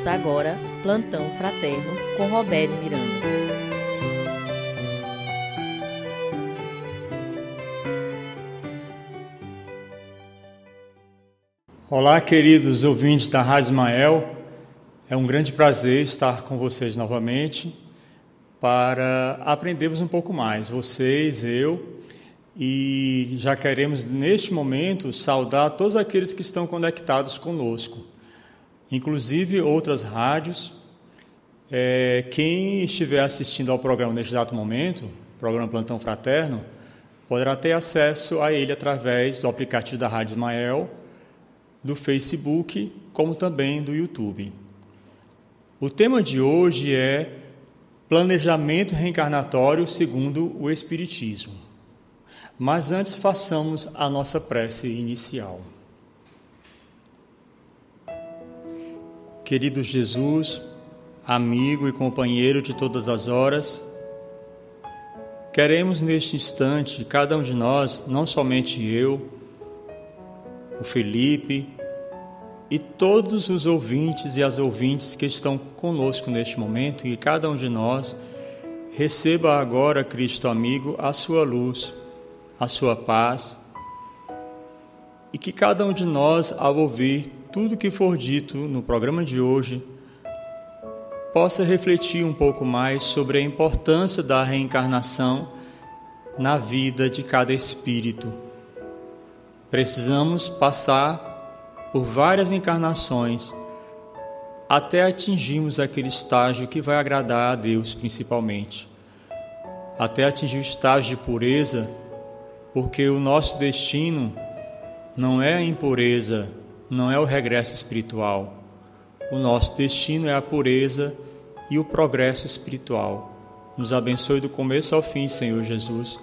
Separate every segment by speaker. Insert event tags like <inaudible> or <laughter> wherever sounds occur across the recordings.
Speaker 1: Ouça agora Plantão Fraterno com Roberto Miranda.
Speaker 2: Olá, queridos ouvintes da Rádio Ismael. É um grande prazer estar com vocês novamente para aprendermos um pouco mais, vocês, eu, e já queremos neste momento saudar todos aqueles que estão conectados conosco inclusive outras rádios. É, quem estiver assistindo ao programa neste exato momento, programa Plantão Fraterno, poderá ter acesso a ele através do aplicativo da Rádio Ismael, do Facebook, como também do YouTube. O tema de hoje é Planejamento Reencarnatório segundo o Espiritismo. Mas antes façamos a nossa prece inicial. Querido Jesus, amigo e companheiro de todas as horas, queremos neste instante, cada um de nós, não somente eu, o Felipe e todos os ouvintes e as ouvintes que estão conosco neste momento, e cada um de nós receba agora, Cristo amigo, a sua luz, a sua paz, e que cada um de nós, ao ouvir tudo que for dito no programa de hoje possa refletir um pouco mais sobre a importância da reencarnação na vida de cada espírito. Precisamos passar por várias encarnações até atingirmos aquele estágio que vai agradar a Deus principalmente. Até atingir o estágio de pureza, porque o nosso destino não é a impureza não é o regresso espiritual. O nosso destino é a pureza e o progresso espiritual. Nos abençoe do começo ao fim, Senhor Jesus.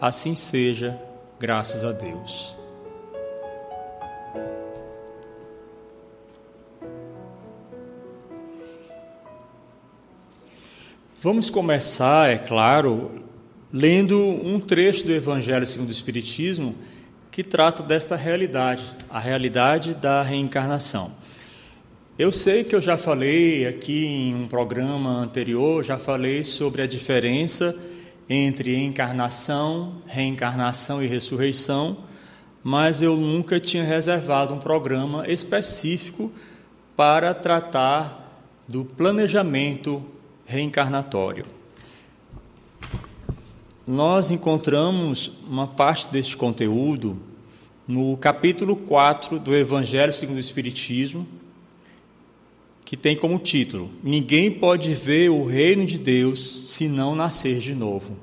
Speaker 2: Assim seja, graças a Deus. Vamos começar, é claro, lendo um trecho do Evangelho segundo o Espiritismo que trata desta realidade, a realidade da reencarnação. Eu sei que eu já falei aqui em um programa anterior, já falei sobre a diferença entre encarnação, reencarnação e ressurreição, mas eu nunca tinha reservado um programa específico para tratar do planejamento reencarnatório nós encontramos uma parte deste conteúdo no capítulo 4 do Evangelho segundo o Espiritismo, que tem como título: Ninguém pode ver o reino de Deus se não nascer de novo.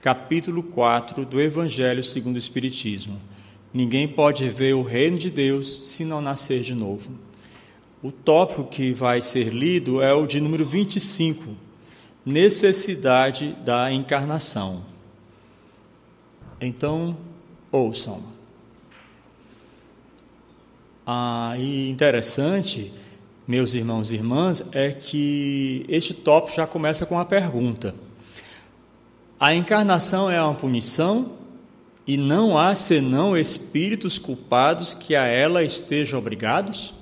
Speaker 2: Capítulo 4 do Evangelho segundo o Espiritismo. Ninguém pode ver o reino de Deus se não nascer de novo. O tópico que vai ser lido é o de número 25 necessidade da encarnação. Então, ouçam. Ah, e interessante, meus irmãos e irmãs, é que este tópico já começa com a pergunta: A encarnação é uma punição e não há senão espíritos culpados que a ela estejam obrigados?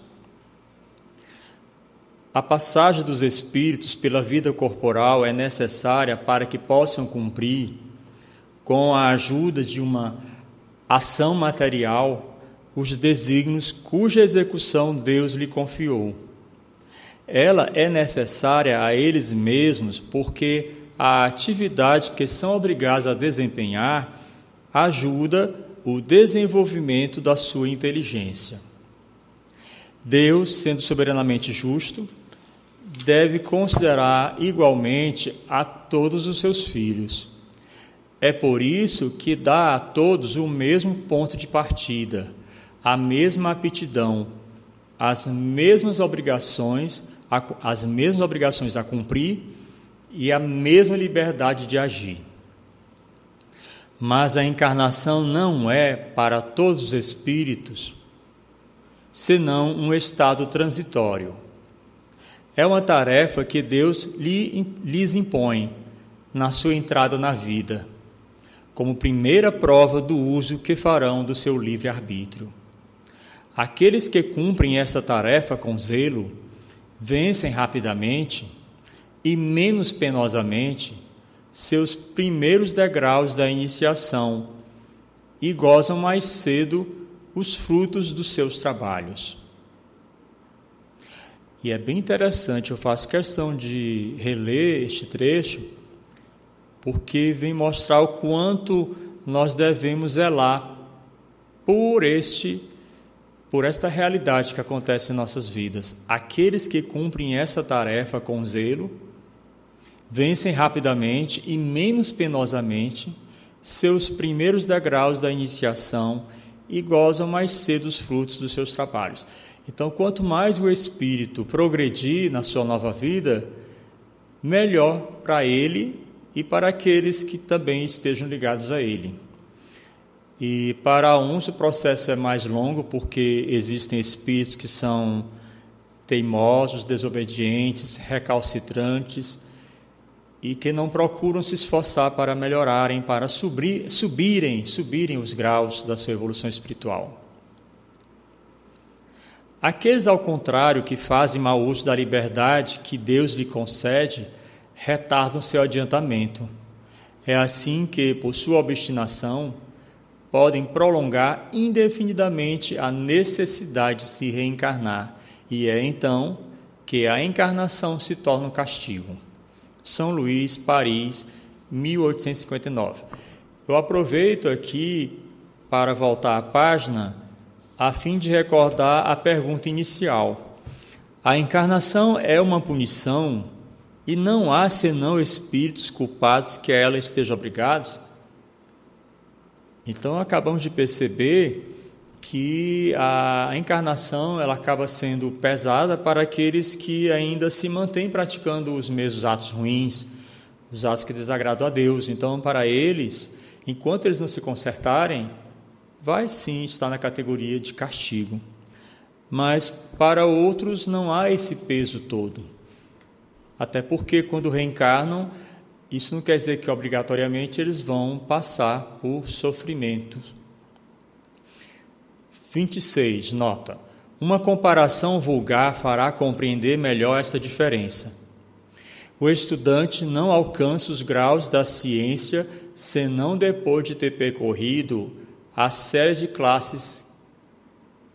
Speaker 2: A passagem dos espíritos pela vida corporal é necessária para que possam cumprir, com a ajuda de uma ação material, os desígnios cuja execução Deus lhe confiou. Ela é necessária a eles mesmos porque a atividade que são obrigados a desempenhar ajuda o desenvolvimento da sua inteligência. Deus, sendo soberanamente justo, deve considerar igualmente a todos os seus filhos. É por isso que dá a todos o mesmo ponto de partida, a mesma aptidão, as mesmas obrigações, as mesmas obrigações a cumprir e a mesma liberdade de agir. Mas a encarnação não é para todos os espíritos senão um estado transitório é uma tarefa que Deus lhes impõe na sua entrada na vida, como primeira prova do uso que farão do seu livre-arbítrio. Aqueles que cumprem essa tarefa com zelo vencem rapidamente e menos penosamente seus primeiros degraus da iniciação e gozam mais cedo os frutos dos seus trabalhos. E é bem interessante, eu faço questão de reler este trecho, porque vem mostrar o quanto nós devemos zelar por este por esta realidade que acontece em nossas vidas. Aqueles que cumprem essa tarefa com zelo vencem rapidamente e menos penosamente seus primeiros degraus da iniciação e gozam mais cedo os frutos dos seus trabalhos. Então, quanto mais o espírito progredir na sua nova vida, melhor para ele e para aqueles que também estejam ligados a ele. E para uns o processo é mais longo, porque existem espíritos que são teimosos, desobedientes, recalcitrantes e que não procuram se esforçar para melhorarem, para subir, subirem, subirem os graus da sua evolução espiritual. Aqueles, ao contrário, que fazem mau uso da liberdade que Deus lhe concede, retardam seu adiantamento. É assim que, por sua obstinação, podem prolongar indefinidamente a necessidade de se reencarnar, e é então que a encarnação se torna um castigo. São Luís, Paris, 1859. Eu aproveito aqui para voltar à página a fim de recordar a pergunta inicial. A encarnação é uma punição e não há senão espíritos culpados que a ela estejam obrigados? Então acabamos de perceber que a encarnação ela acaba sendo pesada para aqueles que ainda se mantêm praticando os mesmos atos ruins, os atos que desagradam a Deus. Então, para eles, enquanto eles não se consertarem, vai sim estar na categoria de castigo. Mas para outros não há esse peso todo. Até porque quando reencarnam, isso não quer dizer que obrigatoriamente eles vão passar por sofrimento. 26, nota. Uma comparação vulgar fará compreender melhor esta diferença. O estudante não alcança os graus da ciência senão depois de ter percorrido a série de classes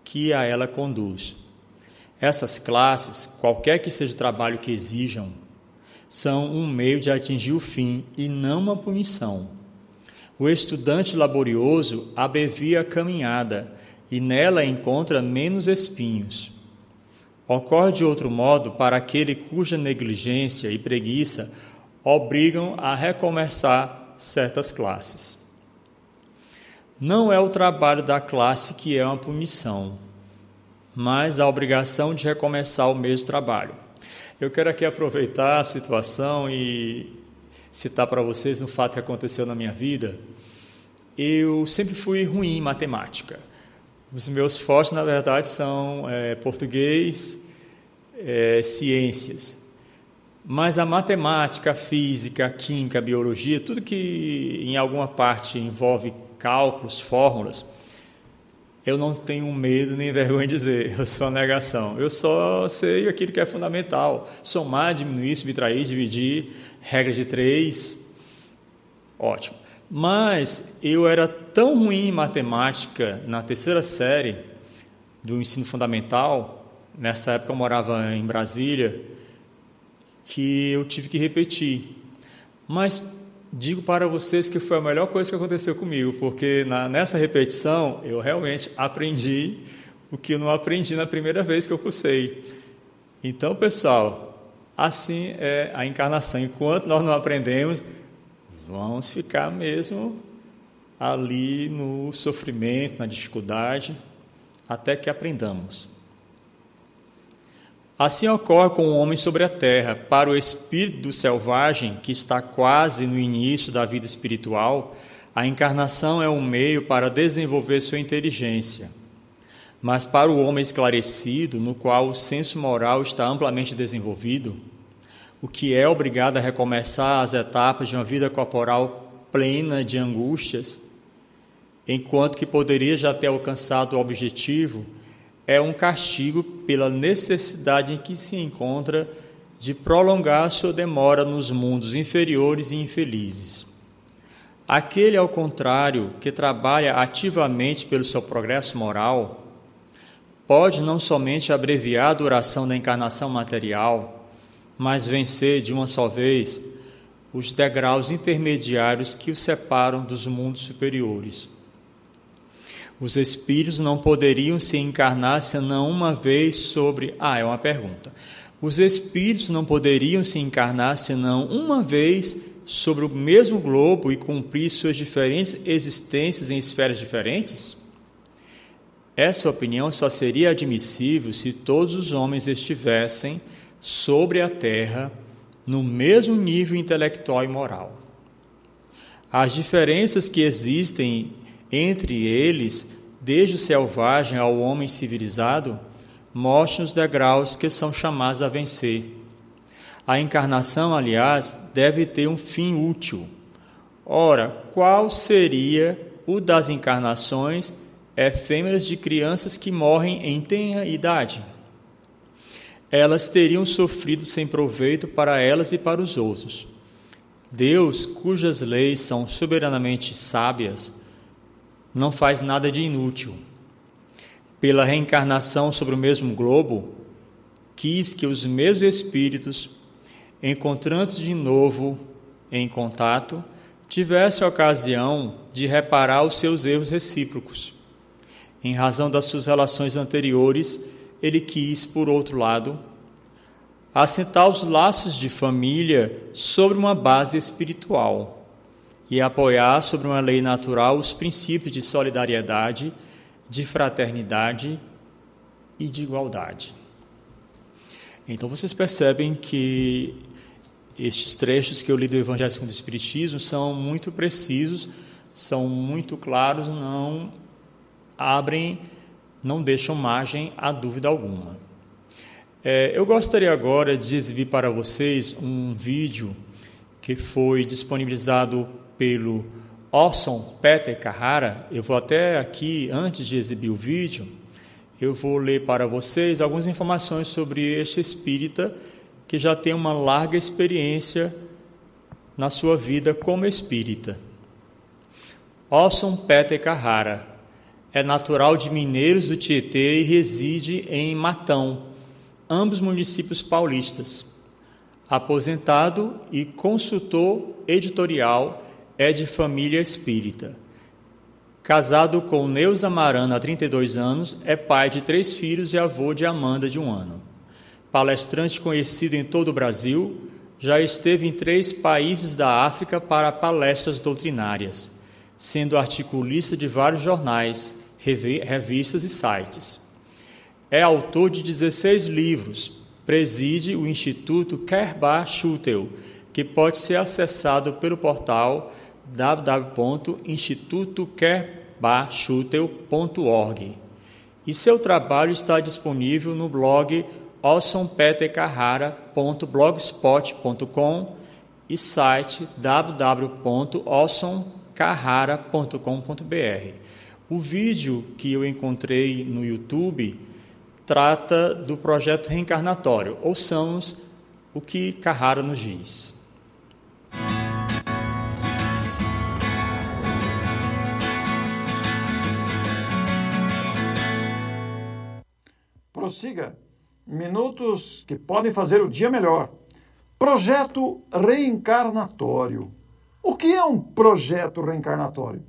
Speaker 2: que a ela conduz. Essas classes, qualquer que seja o trabalho que exijam, são um meio de atingir o fim e não uma punição. O estudante laborioso abrevia a caminhada e nela encontra menos espinhos. Ocorre de outro modo para aquele cuja negligência e preguiça obrigam a recomeçar certas classes. Não é o trabalho da classe que é uma punição, mas a obrigação de recomeçar o mesmo trabalho. Eu quero aqui aproveitar a situação e citar para vocês um fato que aconteceu na minha vida. Eu sempre fui ruim em matemática. Os meus fortes, na verdade, são é, português, é, ciências. Mas a matemática, a física, a química, a biologia, tudo que em alguma parte envolve cálculos, fórmulas, eu não tenho medo nem vergonha de dizer, eu sou a negação. Eu só sei aquilo que é fundamental: somar, diminuir, subtrair, dividir, regra de três. Ótimo. Mas eu era tão ruim em matemática na terceira série do ensino fundamental, nessa época eu morava em Brasília, que eu tive que repetir. Mas digo para vocês que foi a melhor coisa que aconteceu comigo, porque na, nessa repetição eu realmente aprendi o que eu não aprendi na primeira vez que eu cursei. Então, pessoal, assim é a encarnação. Enquanto nós não aprendemos, vamos ficar mesmo ali no sofrimento, na dificuldade, até que aprendamos. Assim ocorre com o homem sobre a terra. Para o espírito do selvagem, que está quase no início da vida espiritual, a encarnação é um meio para desenvolver sua inteligência. Mas para o homem esclarecido, no qual o senso moral está amplamente desenvolvido, o que é obrigado a recomeçar as etapas de uma vida corporal plena de angústias, enquanto que poderia já ter alcançado o objetivo, é um castigo pela necessidade em que se encontra de prolongar sua demora nos mundos inferiores e infelizes. Aquele, ao contrário, que trabalha ativamente pelo seu progresso moral, pode não somente abreviar a duração da encarnação material, mas vencer de uma só vez os degraus intermediários que o separam dos mundos superiores. Os espíritos não poderiam se encarnar senão uma vez sobre. Ah, é uma pergunta. Os espíritos não poderiam se encarnar senão uma vez sobre o mesmo globo e cumprir suas diferentes existências em esferas diferentes? Essa opinião só seria admissível se todos os homens estivessem sobre a terra no mesmo nível intelectual e moral. As diferenças que existem entre eles, desde o selvagem ao homem civilizado, mostram os degraus que são chamados a vencer. A encarnação, aliás, deve ter um fim útil. Ora, qual seria o das encarnações efêmeras de crianças que morrem em tenra idade? Elas teriam sofrido sem proveito para elas e para os outros. Deus, cujas leis são soberanamente sábias, não faz nada de inútil. Pela reencarnação sobre o mesmo globo, quis que os mesmos espíritos encontrando de novo em contato, tivesse a ocasião de reparar os seus erros recíprocos. Em razão das suas relações anteriores, ele quis, por outro lado, assentar os laços de família sobre uma base espiritual e apoiar sobre uma lei natural os princípios de solidariedade, de fraternidade e de igualdade. Então vocês percebem que estes trechos que eu li do Evangelho segundo o Espiritismo são muito precisos, são muito claros, não abrem, não deixam margem a dúvida alguma. É, eu gostaria agora de exibir para vocês um vídeo que foi disponibilizado pelo Orson Peter Carrara. Eu vou até aqui, antes de exibir o vídeo, eu vou ler para vocês algumas informações sobre este espírita que já tem uma larga experiência na sua vida como espírita. Orson Peter Carrara é natural de Mineiros do Tietê e reside em Matão, ambos municípios paulistas. Aposentado e consultor editorial, é de família espírita. Casado com Neuza Marana há 32 anos, é pai de três filhos e avô de Amanda de um ano palestrante conhecido em todo o Brasil, já esteve em três países da África para palestras doutrinárias, sendo articulista de vários jornais, revistas e sites. É autor de 16 livros, preside o Instituto Kerbar Schutel, que pode ser acessado pelo portal www.institutokerbarschutel.org. E seu trabalho está disponível no blog awesomepetercarrara.blogspot.com e site www.awesomcarrara.com.br. O vídeo que eu encontrei no YouTube trata do projeto reencarnatório. Ouçamos o que Carrara nos diz.
Speaker 3: Prossiga minutos que podem fazer o dia melhor. Projeto reencarnatório. O que é um projeto reencarnatório?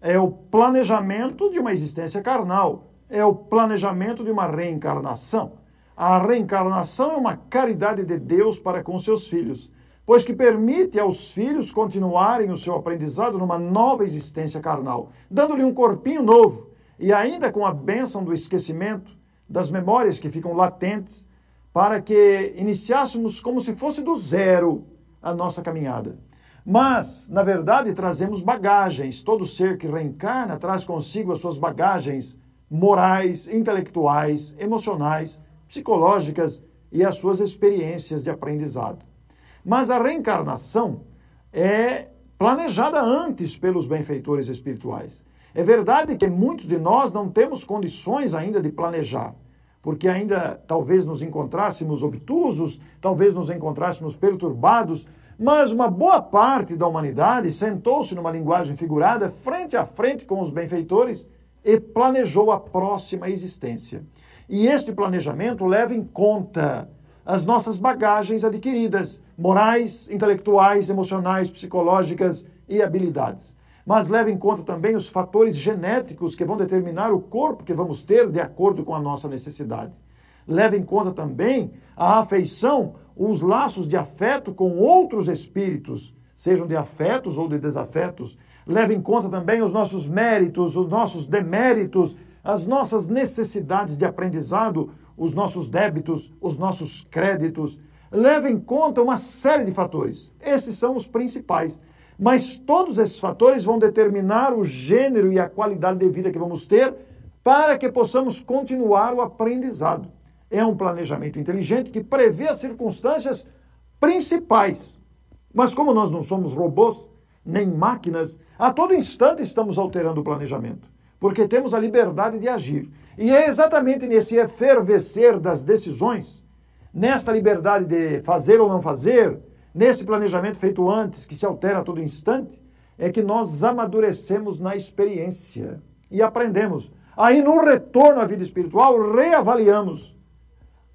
Speaker 3: É o planejamento de uma existência carnal, é o planejamento de uma reencarnação. A reencarnação é uma caridade de Deus para com seus filhos, pois que permite aos filhos continuarem o seu aprendizado numa nova existência carnal, dando-lhe um corpinho novo e ainda com a bênção do esquecimento, das memórias que ficam latentes, para que iniciássemos como se fosse do zero a nossa caminhada. Mas, na verdade, trazemos bagagens. Todo ser que reencarna traz consigo as suas bagagens morais, intelectuais, emocionais, psicológicas e as suas experiências de aprendizado. Mas a reencarnação é planejada antes pelos benfeitores espirituais. É verdade que muitos de nós não temos condições ainda de planejar, porque ainda talvez nos encontrássemos obtusos, talvez nos encontrássemos perturbados, mas uma boa parte da humanidade sentou-se numa linguagem figurada frente a frente com os benfeitores e planejou a próxima existência. E este planejamento leva em conta as nossas bagagens adquiridas, morais, intelectuais, emocionais, psicológicas e habilidades mas leva em conta também os fatores genéticos que vão determinar o corpo que vamos ter de acordo com a nossa necessidade. Leva em conta também a afeição, os laços de afeto com outros espíritos, sejam de afetos ou de desafetos. Leva em conta também os nossos méritos, os nossos deméritos, as nossas necessidades de aprendizado, os nossos débitos, os nossos créditos. Leva em conta uma série de fatores. Esses são os principais mas todos esses fatores vão determinar o gênero e a qualidade de vida que vamos ter para que possamos continuar o aprendizado. É um planejamento inteligente que prevê as circunstâncias principais. Mas como nós não somos robôs, nem máquinas, a todo instante estamos alterando o planejamento, porque temos a liberdade de agir. E é exatamente nesse efervescer das decisões, nesta liberdade de fazer ou não fazer, nesse planejamento feito antes, que se altera a todo instante, é que nós amadurecemos na experiência e aprendemos. Aí, no retorno à vida espiritual, reavaliamos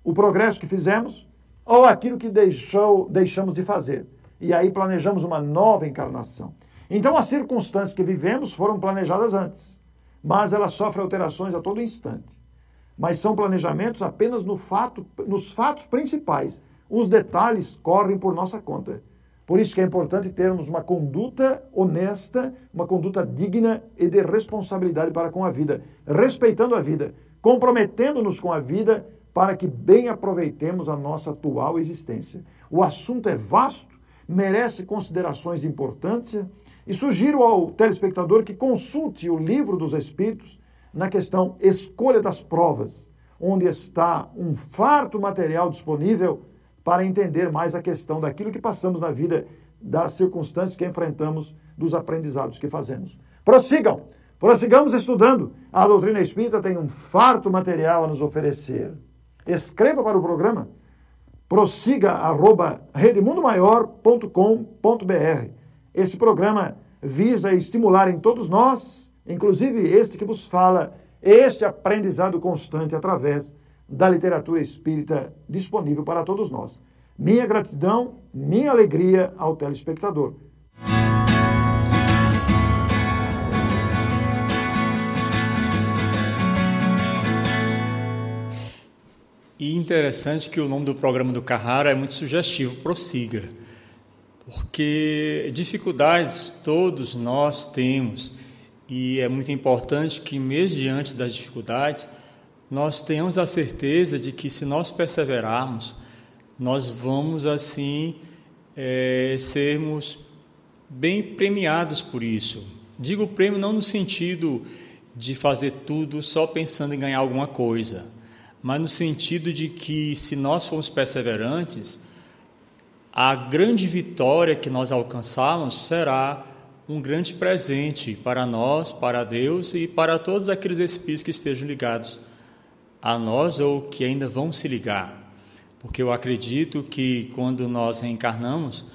Speaker 3: o progresso que fizemos ou aquilo que deixou, deixamos de fazer. E aí planejamos uma nova encarnação. Então, as circunstâncias que vivemos foram planejadas antes, mas elas sofrem alterações a todo instante. Mas são planejamentos apenas no fato, nos fatos principais os detalhes correm por nossa conta. Por isso que é importante termos uma conduta honesta, uma conduta digna e de responsabilidade para com a vida, respeitando a vida, comprometendo-nos com a vida para que bem aproveitemos a nossa atual existência. O assunto é vasto, merece considerações de importância e sugiro ao telespectador que consulte o livro dos Espíritos na questão Escolha das Provas, onde está um farto material disponível para entender mais a questão daquilo que passamos na vida, das circunstâncias que enfrentamos, dos aprendizados que fazemos. Prossigam! Prossigamos estudando. A doutrina espírita tem um farto material a nos oferecer. Escreva para o programa prossiga arroba redemundomaior.com.br. Esse programa visa estimular em todos nós, inclusive este que vos fala, este aprendizado constante através da literatura espírita disponível para todos nós. Minha gratidão, minha alegria ao telespectador.
Speaker 2: E interessante que o nome do programa do Carrara é muito sugestivo, prossiga. Porque dificuldades todos nós temos, e é muito importante que, mesmo diante das dificuldades, nós tenhamos a certeza de que se nós perseverarmos, nós vamos assim é, sermos bem premiados por isso. Digo prêmio não no sentido de fazer tudo só pensando em ganhar alguma coisa, mas no sentido de que se nós formos perseverantes, a grande vitória que nós alcançarmos será um grande presente para nós, para Deus e para todos aqueles espíritos que estejam ligados a nós ou que ainda vão se ligar. Porque eu acredito que quando nós reencarnamos,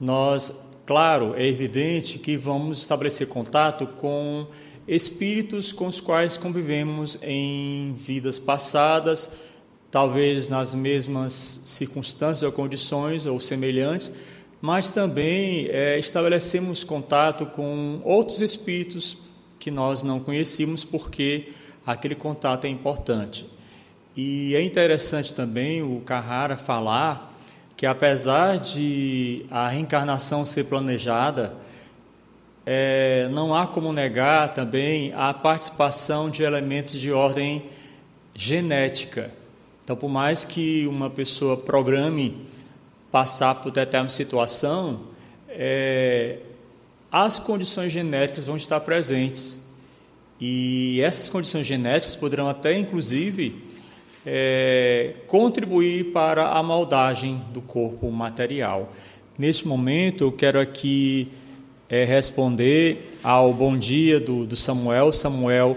Speaker 2: nós, claro, é evidente que vamos estabelecer contato com espíritos com os quais convivemos em vidas passadas, talvez nas mesmas circunstâncias ou condições ou semelhantes, mas também é, estabelecemos contato com outros espíritos que nós não conhecíamos porque aquele contato é importante. E é interessante também o Carrara falar que, apesar de a reencarnação ser planejada, é, não há como negar também a participação de elementos de ordem genética. Então, por mais que uma pessoa programe passar por determinada situação, é, as condições genéticas vão estar presentes. E essas condições genéticas poderão até, inclusive, é, contribuir para a moldagem do corpo material. Neste momento, eu quero aqui é responder ao bom dia do, do Samuel. Samuel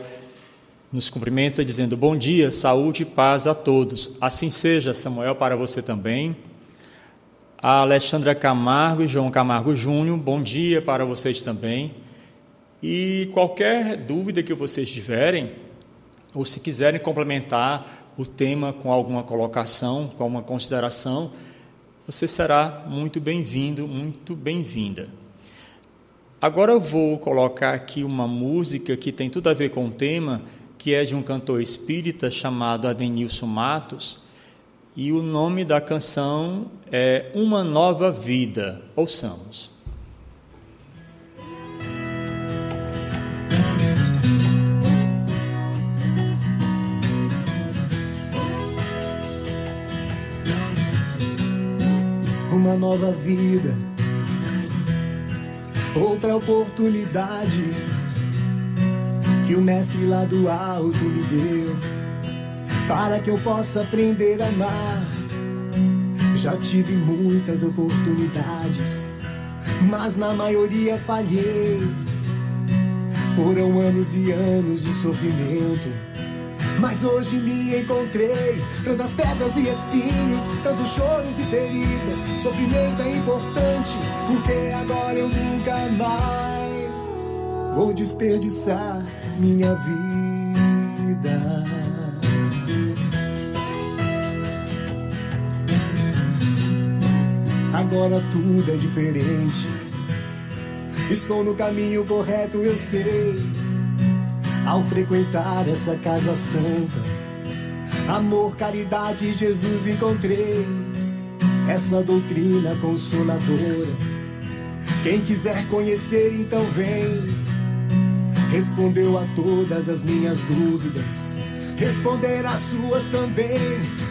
Speaker 2: nos cumprimenta dizendo: Bom dia, saúde e paz a todos. Assim seja, Samuel, para você também. A Alexandra Camargo e João Camargo Júnior, bom dia para vocês também. E qualquer dúvida que vocês tiverem, ou se quiserem complementar o tema com alguma colocação, com alguma consideração, você será muito bem-vindo, muito bem-vinda. Agora eu vou colocar aqui uma música que tem tudo a ver com o tema, que é de um cantor espírita chamado Adenilson Matos, e o nome da canção é Uma Nova Vida. Ouçamos.
Speaker 4: Uma nova vida, outra oportunidade que o mestre lá do alto me deu para que eu possa aprender a amar. Já tive muitas oportunidades, mas na maioria falhei. Foram anos e anos de sofrimento. Mas hoje me encontrei, tantas pedras e espinhos, tantos choros e feridas. Sofrimento é importante, porque agora eu nunca mais vou desperdiçar minha vida. agora tudo é diferente. Estou no caminho correto, eu sei. Ao frequentar essa casa santa, amor, caridade, Jesus encontrei. Essa doutrina consoladora. Quem quiser conhecer, então vem. Respondeu a todas as minhas dúvidas responder as suas também.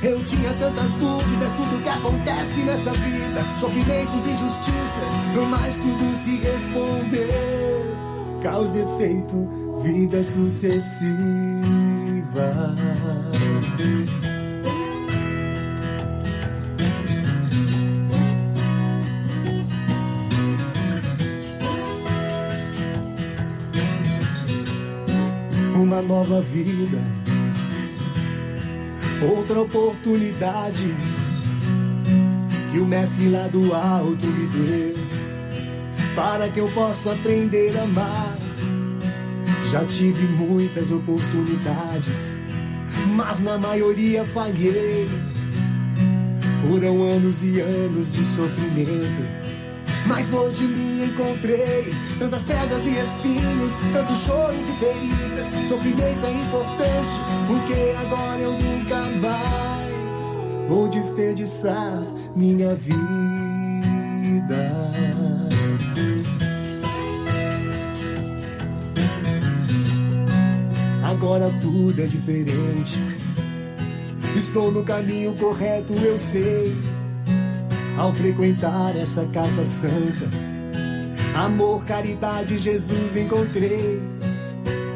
Speaker 4: Eu tinha tantas dúvidas, tudo que acontece nessa vida, sofrimentos, injustiças, mas tudo se respondeu. Causa e efeito, vidas sucessivas. Uma nova vida outra oportunidade que o mestre lá do alto me deu para que eu possa aprender a amar. Já tive muitas oportunidades, mas na maioria falhei. Foram anos e anos de sofrimento mas hoje me encontrei. Tantas pedras e espinhos, tantos choros e feridas. Sofrimento é importante, porque agora eu nunca mais vou desperdiçar minha vida. Agora tudo é diferente. Estou no caminho correto, eu sei ao frequentar essa casa santa. Amor, caridade, Jesus encontrei.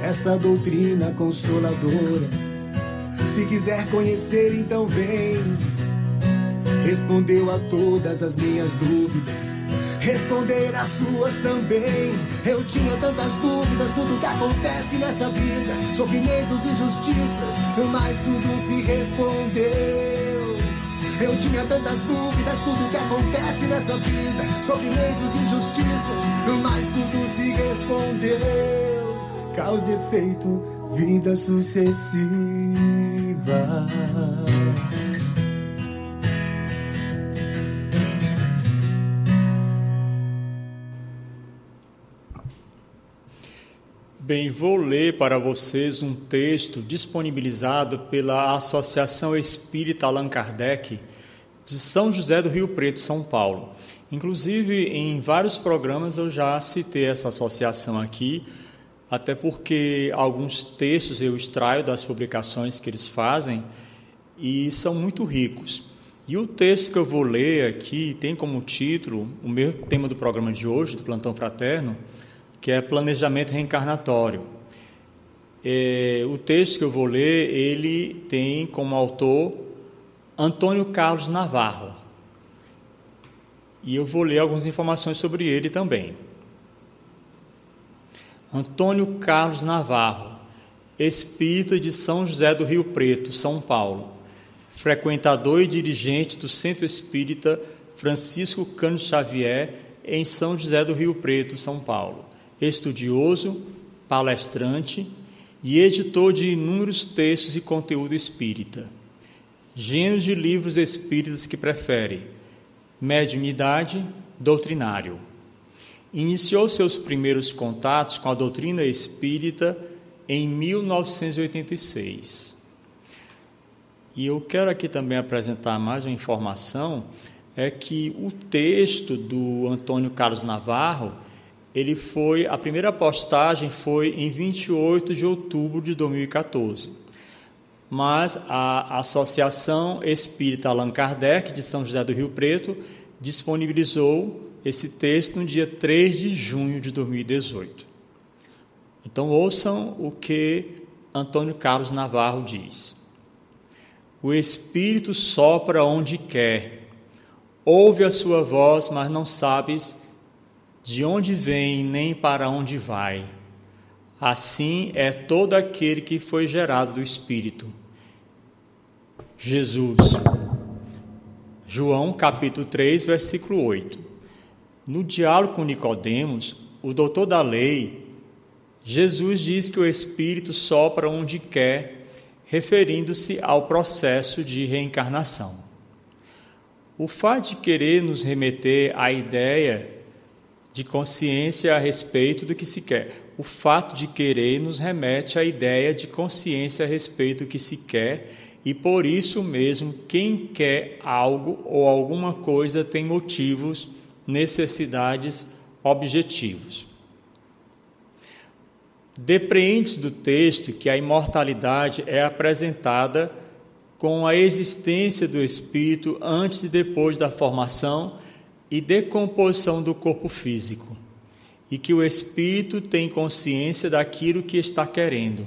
Speaker 4: Essa doutrina consoladora. Se quiser conhecer, então vem. Respondeu a todas as minhas dúvidas. Responder as suas também. Eu tinha tantas dúvidas, tudo que acontece nessa vida. Sofrimentos, injustiças, mas tudo se respondeu. Eu tinha tantas dúvidas, tudo que acontece nessa vida, sofrimentos, injustiças, mas tudo se respondeu. Causa e efeito, vidas sucessivas.
Speaker 2: Bem, vou ler para vocês um texto disponibilizado pela Associação Espírita Allan Kardec de São José do Rio Preto, São Paulo. Inclusive, em vários programas eu já citei essa associação aqui, até porque alguns textos eu extraio das publicações que eles fazem e são muito ricos. E o texto que eu vou ler aqui tem como título o meu tema do programa de hoje, do Plantão Fraterno, que é planejamento reencarnatório. É, o texto que eu vou ler, ele tem como autor Antônio Carlos Navarro. E eu vou ler algumas informações sobre ele também. Antônio Carlos Navarro, espírita de São José do Rio Preto, São Paulo, frequentador e dirigente do Centro Espírita Francisco Cândido Xavier, em São José do Rio Preto, São Paulo, estudioso, palestrante e editor de inúmeros textos e conteúdo espírita. Gênero de livros espíritas que prefere: mediunidade, doutrinário. Iniciou seus primeiros contatos com a doutrina espírita em 1986. E eu quero aqui também apresentar mais uma informação, é que o texto do Antônio Carlos Navarro, ele foi, a primeira postagem foi em 28 de outubro de 2014. Mas a Associação Espírita Allan Kardec de São José do Rio Preto disponibilizou esse texto no dia 3 de junho de 2018. Então ouçam o que Antônio Carlos Navarro diz. O Espírito sopra onde quer, ouve a sua voz, mas não sabes de onde vem nem para onde vai. Assim é todo aquele que foi gerado do Espírito. Jesus. João capítulo 3, versículo 8. No diálogo com Nicodemos, o doutor da lei, Jesus diz que o Espírito sopra onde quer referindo-se ao processo de reencarnação. O fato de querer nos remeter à ideia de consciência a respeito do que se quer. O fato de querer nos remete à ideia de consciência a respeito do que se quer, e por isso mesmo, quem quer algo ou alguma coisa tem motivos, necessidades, objetivos. Depreende do texto que a imortalidade é apresentada com a existência do espírito antes e depois da formação e decomposição do corpo físico, e que o espírito tem consciência daquilo que está querendo.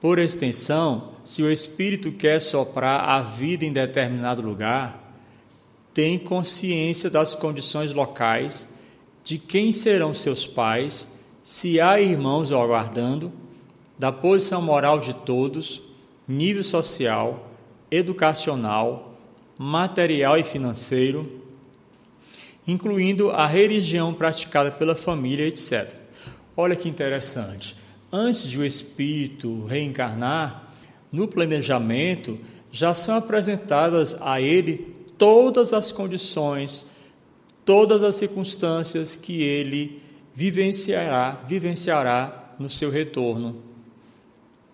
Speaker 2: Por extensão, se o espírito quer soprar a vida em determinado lugar, tem consciência das condições locais, de quem serão seus pais se há irmãos o aguardando, da posição moral de todos, nível social, educacional, material e financeiro, incluindo a religião praticada pela família, etc. Olha que interessante. Antes de o espírito reencarnar, no planejamento já são apresentadas a ele todas as condições, todas as circunstâncias que ele vivenciará, vivenciará no seu retorno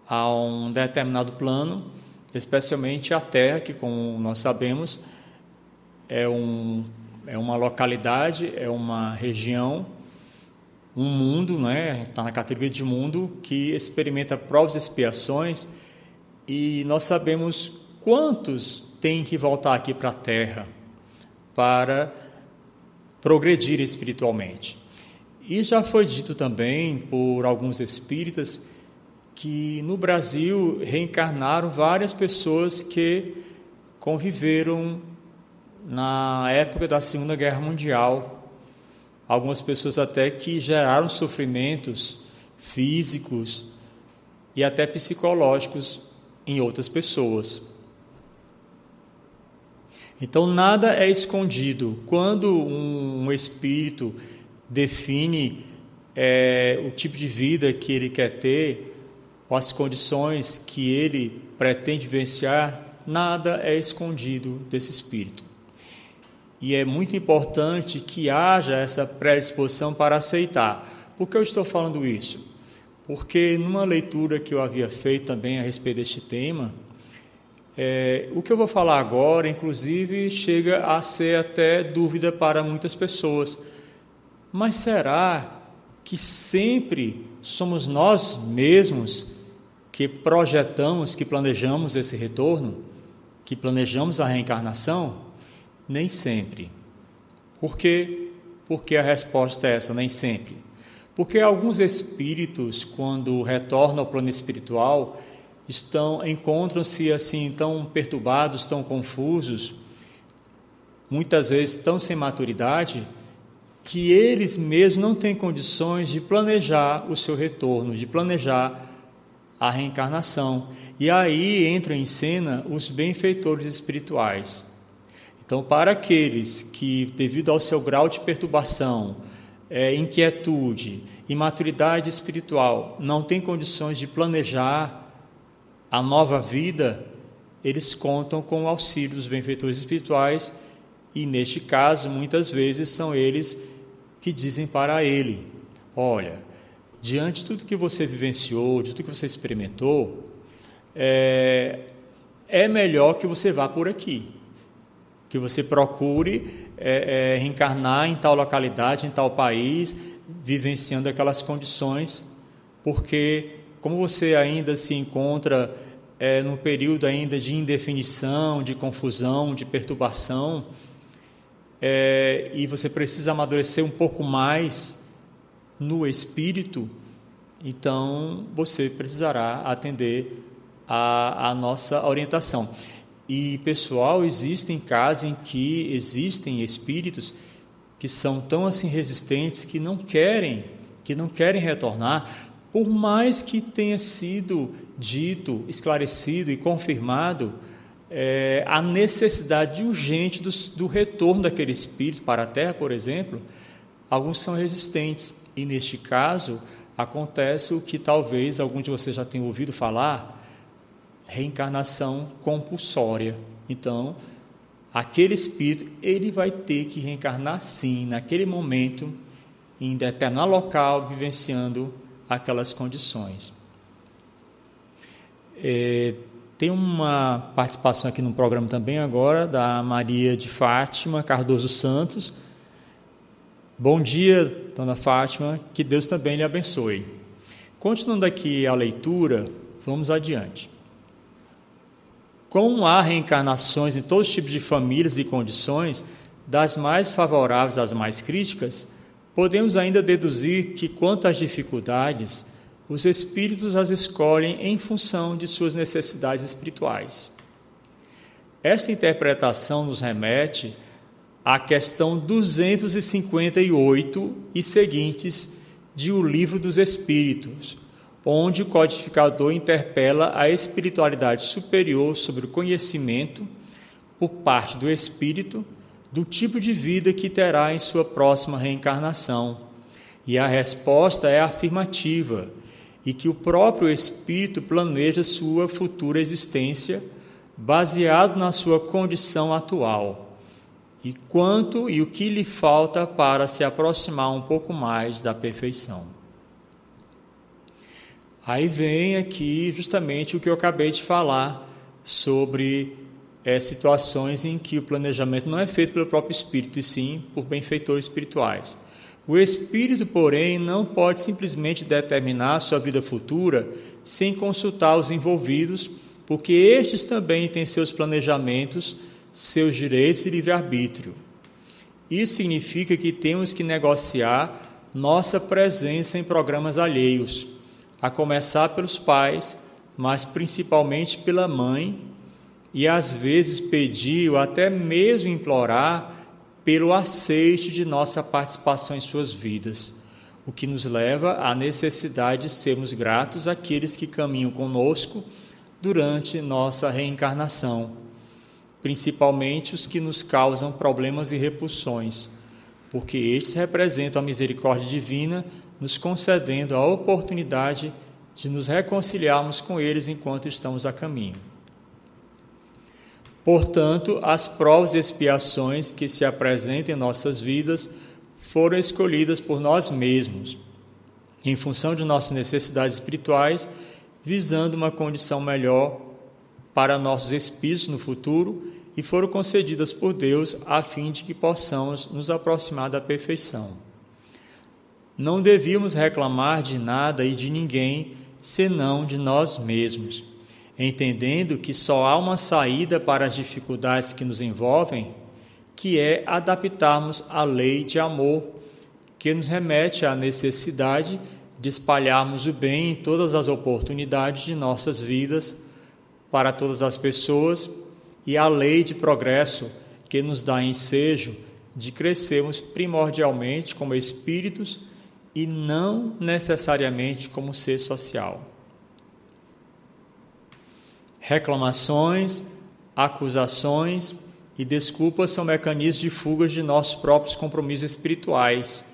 Speaker 2: a um determinado plano, especialmente a Terra, que, como nós sabemos, é, um, é uma localidade, é uma região, um mundo, né? está na categoria de mundo, que experimenta provas e expiações, e nós sabemos quantos têm que voltar aqui para a Terra para progredir espiritualmente. E já foi dito também por alguns espíritas que no Brasil reencarnaram várias pessoas que conviveram na época da Segunda Guerra Mundial. Algumas pessoas até que geraram sofrimentos físicos e até psicológicos em outras pessoas. Então nada é escondido. Quando um espírito define é, o tipo de vida que ele quer ter, ou as condições que ele pretende vivenciar, nada é escondido desse espírito. E é muito importante que haja essa predisposição para aceitar. Por que eu estou falando isso? Porque numa leitura que eu havia feito também a respeito deste tema, é, o que eu vou falar agora, inclusive, chega a ser até dúvida para muitas pessoas mas será que sempre somos nós mesmos que projetamos, que planejamos esse retorno, que planejamos a reencarnação? Nem sempre. Por quê? Porque a resposta é essa, nem sempre. Porque alguns espíritos, quando retornam ao plano espiritual, estão encontram-se assim tão perturbados, tão confusos, muitas vezes tão sem maturidade, que eles mesmos não têm condições de planejar o seu retorno, de planejar a reencarnação. E aí entram em cena os benfeitores espirituais. Então, para aqueles que, devido ao seu grau de perturbação, é, inquietude, imaturidade espiritual, não têm condições de planejar a nova vida, eles contam com o auxílio dos benfeitores espirituais e, neste caso, muitas vezes são eles que dizem para ele: Olha, diante de tudo que você vivenciou, de tudo que você experimentou, é, é melhor que você vá por aqui, que você procure é, é, reencarnar em tal localidade, em tal país, vivenciando aquelas condições, porque como você ainda se encontra é, num período ainda de indefinição, de confusão, de perturbação, é, e você precisa amadurecer um pouco mais no espírito, então você precisará atender a nossa orientação. E, pessoal, existem casos em que existem espíritos que são tão assim resistentes que não querem, que não querem retornar, por mais que tenha sido dito, esclarecido e confirmado é, a necessidade urgente do, do retorno daquele espírito para a Terra, por exemplo, alguns são resistentes. E neste caso, acontece o que talvez alguns de vocês já tenham ouvido falar, reencarnação compulsória. Então, aquele espírito, ele vai ter que reencarnar sim, naquele momento, em determinado local, vivenciando aquelas condições. É, tem uma participação aqui no programa também agora da Maria de Fátima Cardoso Santos. Bom dia, dona Fátima, que Deus também lhe abençoe. Continuando aqui a leitura, vamos adiante. Como há reencarnações em todos os tipos de famílias e condições, das mais favoráveis às mais críticas, Podemos ainda deduzir que, quanto às dificuldades, os espíritos as escolhem em função de suas necessidades espirituais. Esta interpretação nos remete à questão 258 e seguintes de O Livro dos Espíritos, onde o codificador interpela a espiritualidade superior sobre o conhecimento por parte do espírito do tipo de vida que terá em sua próxima reencarnação. E a resposta é afirmativa, e que o próprio espírito planeja sua futura existência baseado na sua condição atual. E quanto e o que lhe falta para se aproximar um pouco mais da perfeição. Aí vem aqui justamente o que eu acabei de falar sobre é, situações em que o planejamento não é feito pelo próprio espírito, e sim por benfeitores espirituais. O espírito, porém, não pode simplesmente determinar sua vida futura sem consultar os envolvidos, porque estes também têm seus planejamentos, seus direitos e livre-arbítrio. Isso significa que temos que negociar nossa presença em programas alheios, a começar pelos pais, mas principalmente pela mãe e às vezes pedir ou até mesmo implorar pelo aceite de nossa participação em suas vidas, o que nos leva à necessidade de sermos gratos àqueles que caminham conosco durante nossa reencarnação, principalmente os que nos causam problemas e repulsões, porque estes representam a misericórdia divina, nos concedendo a oportunidade de nos reconciliarmos com eles enquanto estamos a caminho. Portanto, as provas e expiações que se apresentam em nossas vidas foram escolhidas por nós mesmos, em função de nossas necessidades espirituais, visando uma condição melhor para nossos espíritos no futuro e foram concedidas por Deus a fim de que possamos nos aproximar da perfeição. Não devíamos reclamar de nada e de ninguém senão de nós mesmos. Entendendo que só há uma saída para as dificuldades que nos envolvem, que é adaptarmos a lei de amor, que nos remete à necessidade de espalharmos o bem em todas as oportunidades de nossas vidas para todas as pessoas e a lei de progresso que nos dá ensejo de crescermos primordialmente como espíritos e não necessariamente como ser social. Reclamações, acusações e desculpas são mecanismos de fuga de nossos próprios compromissos espirituais.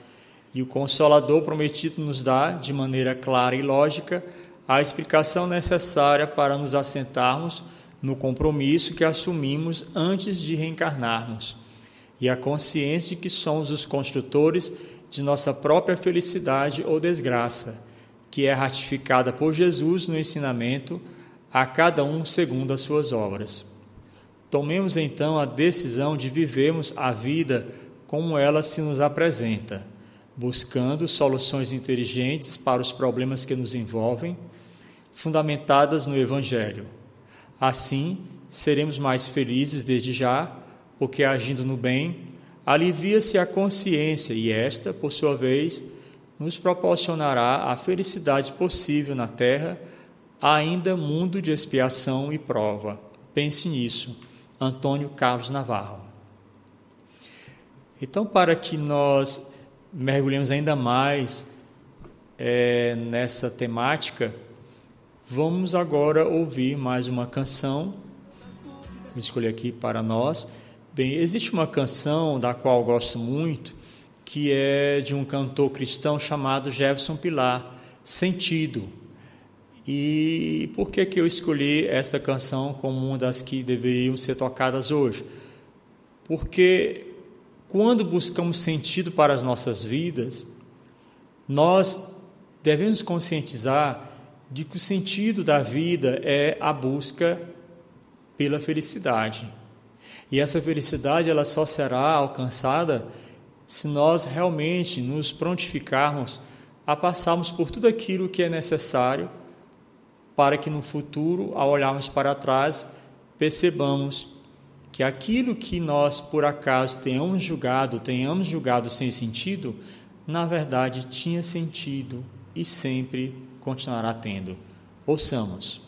Speaker 2: E o Consolador prometido nos dá, de maneira clara e lógica, a explicação necessária para nos assentarmos no compromisso que assumimos antes de reencarnarmos e a consciência de que somos os construtores de nossa própria felicidade ou desgraça, que é ratificada por Jesus no ensinamento a cada um segundo as suas obras. Tomemos então a decisão de vivermos a vida como ela se nos apresenta, buscando soluções inteligentes para os problemas que nos envolvem, fundamentadas no Evangelho. Assim, seremos mais felizes desde já, porque agindo no bem, alivia-se a consciência e esta, por sua vez, nos proporcionará a felicidade possível na terra, ainda mundo de expiação e prova. Pense nisso. Antônio Carlos Navarro. Então, para que nós mergulhemos ainda mais é, nessa temática, vamos agora ouvir mais uma canção. Vou escolher aqui para nós. Bem, existe uma canção da qual gosto muito, que é de um cantor cristão chamado Jefferson Pilar, Sentido. E por que, que eu escolhi esta canção como uma das que deveriam ser tocadas hoje? Porque quando buscamos sentido para as nossas vidas, nós devemos conscientizar de que o sentido da vida é a busca pela felicidade. E essa felicidade ela só será alcançada se nós realmente nos prontificarmos a passarmos por tudo aquilo que é necessário para que no futuro, ao olharmos para trás, percebamos que aquilo que nós por acaso tenhamos julgado, tenhamos julgado sem sentido, na verdade tinha sentido e sempre continuará tendo. Ouçamos.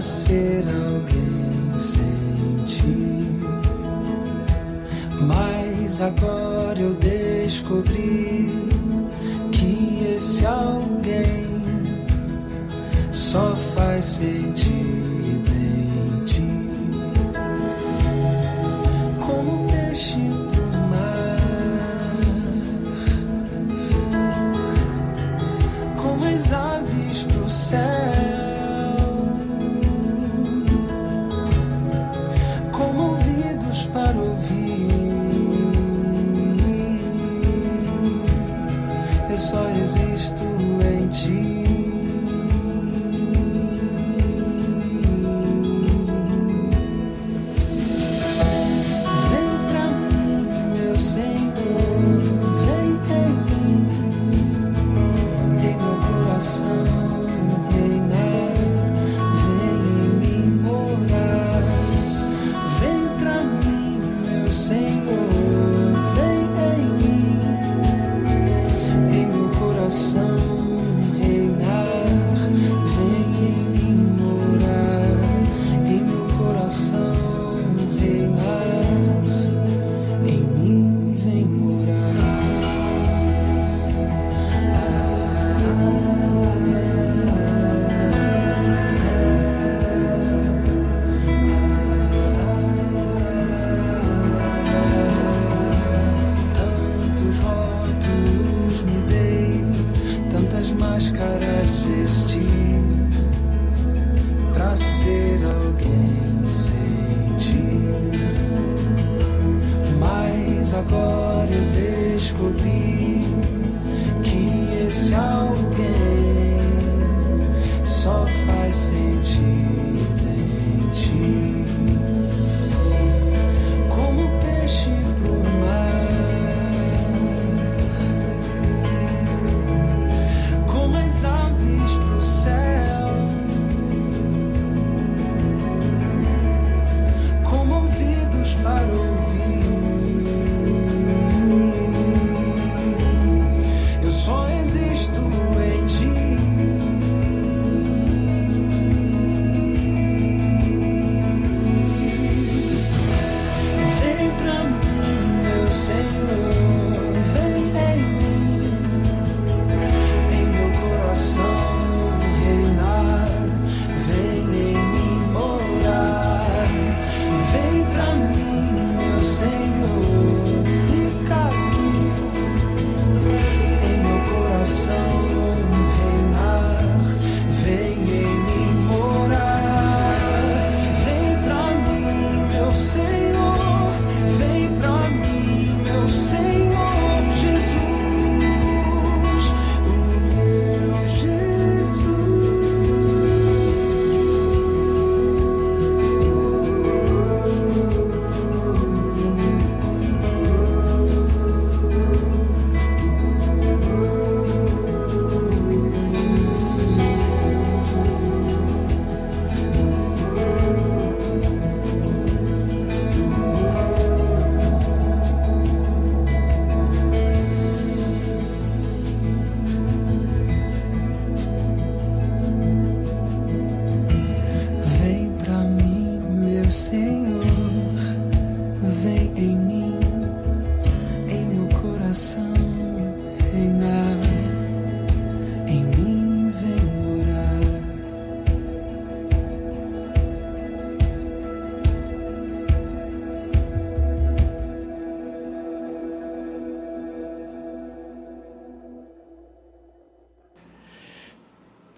Speaker 2: ser alguém sem ti. Mas agora.